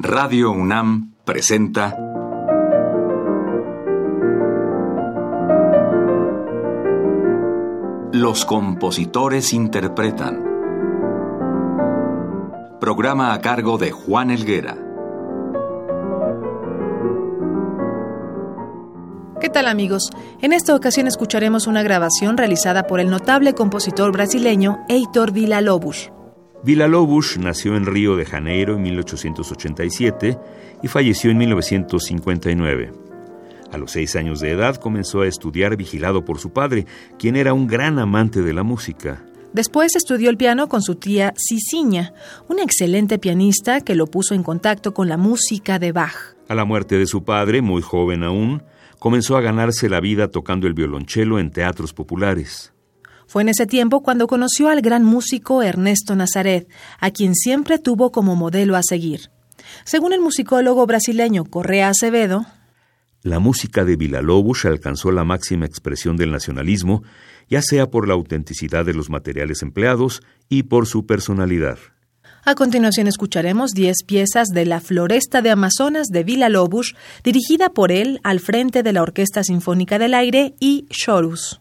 Radio UNAM presenta Los compositores interpretan. Programa a cargo de Juan Elguera. ¿Qué tal amigos? En esta ocasión escucharemos una grabación realizada por el notable compositor brasileño Heitor Villa-Lobos. Villa-Lobos nació en Río de Janeiro en 1887 y falleció en 1959. A los seis años de edad comenzó a estudiar vigilado por su padre, quien era un gran amante de la música. Después estudió el piano con su tía Ciciña, una excelente pianista que lo puso en contacto con la música de Bach. A la muerte de su padre, muy joven aún, comenzó a ganarse la vida tocando el violonchelo en teatros populares. Fue en ese tiempo cuando conoció al gran músico Ernesto Nazaret, a quien siempre tuvo como modelo a seguir. Según el musicólogo brasileño Correa Acevedo, la música de Villa-Lobos alcanzó la máxima expresión del nacionalismo, ya sea por la autenticidad de los materiales empleados y por su personalidad. A continuación escucharemos 10 piezas de La Floresta de Amazonas de Villa-Lobos, dirigida por él al frente de la Orquesta Sinfónica del Aire y Chorus.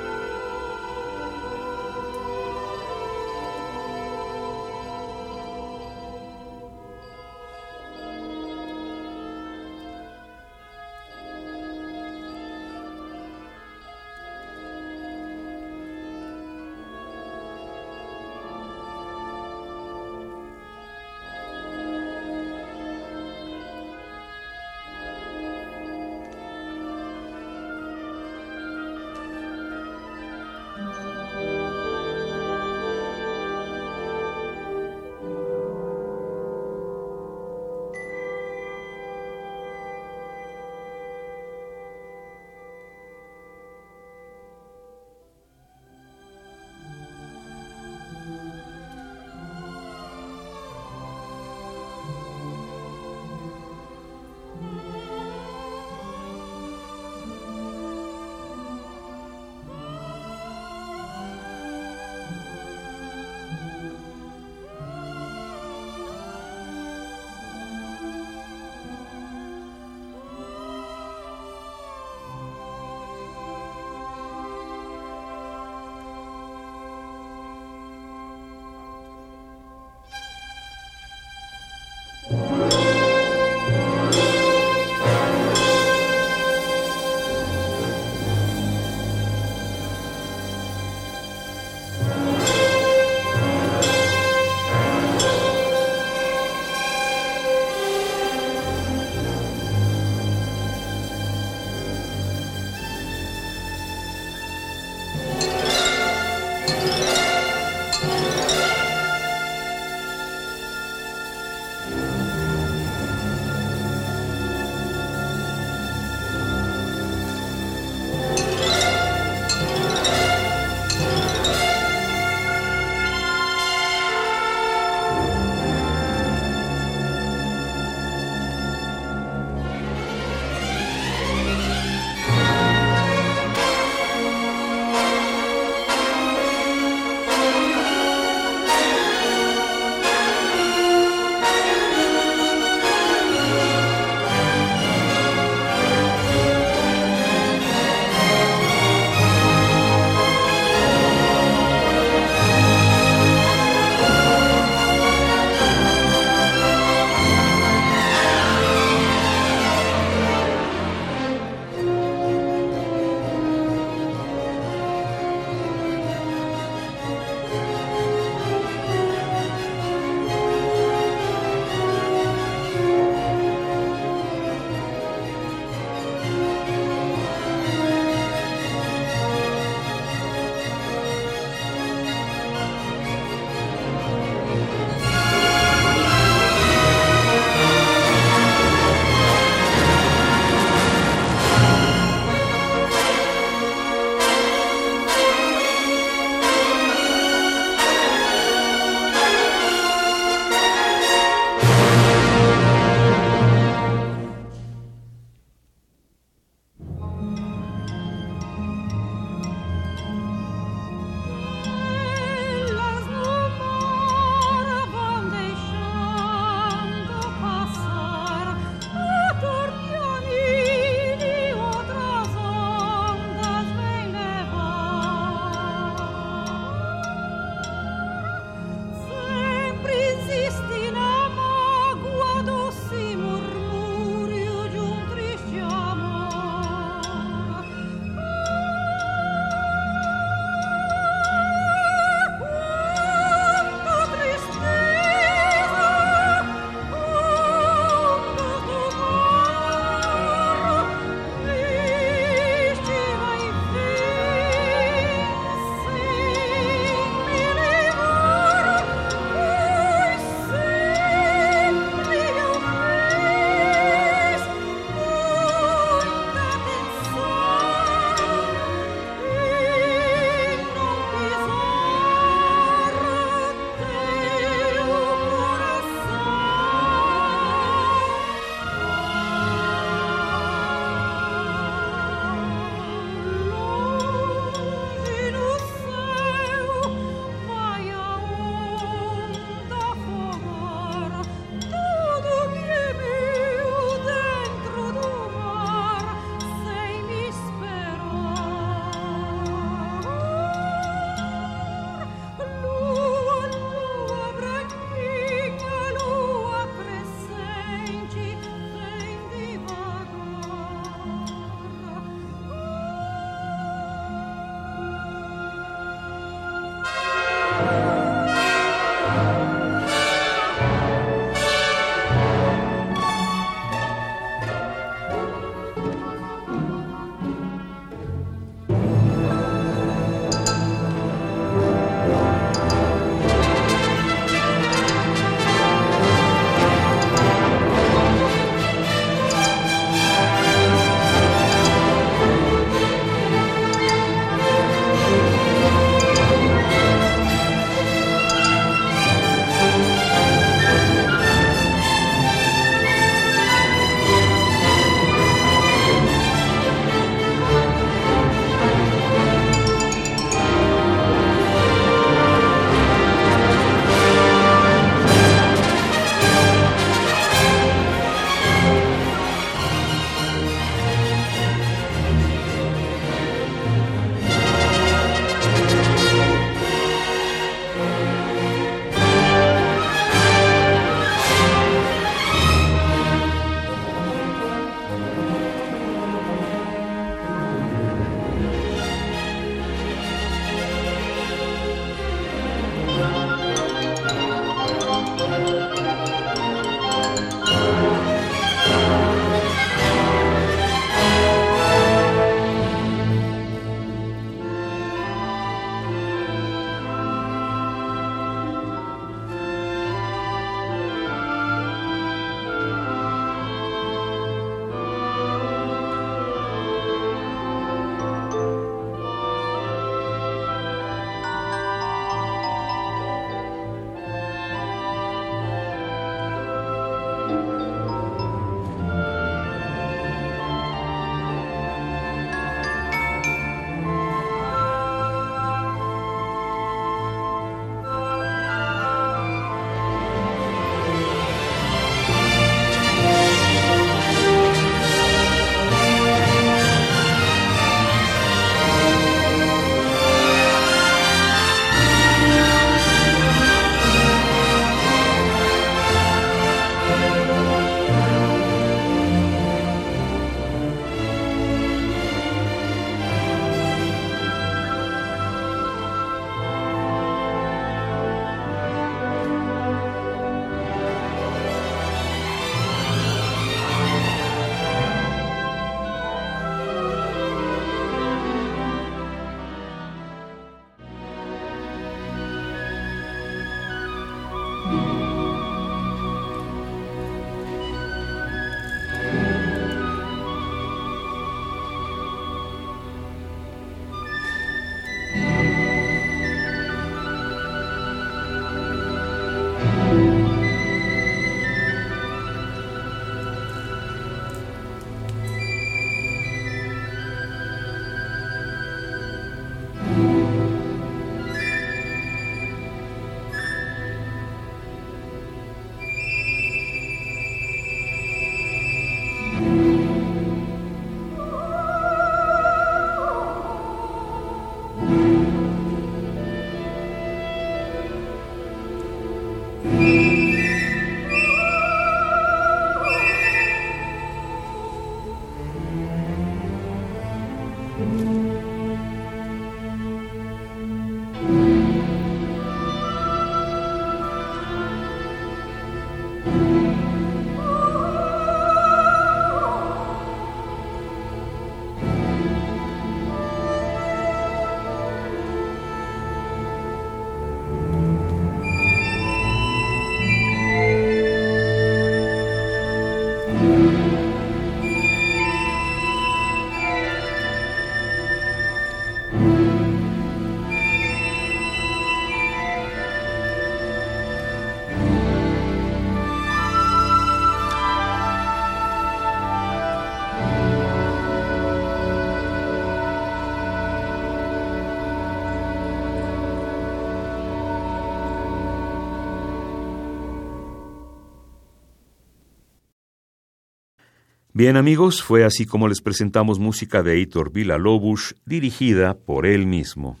Bien amigos, fue así como les presentamos música de Heitor Villa-Lobos, dirigida por él mismo.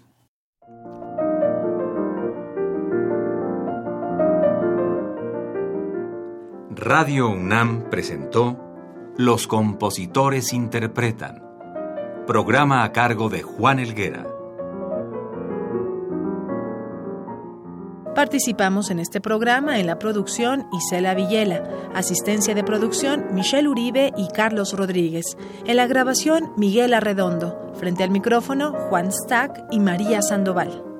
Radio UNAM presentó Los compositores interpretan, programa a cargo de Juan Elguera. Participamos en este programa en la producción Isela Villela, asistencia de producción Michelle Uribe y Carlos Rodríguez, en la grabación Miguel Arredondo, frente al micrófono Juan Stack y María Sandoval.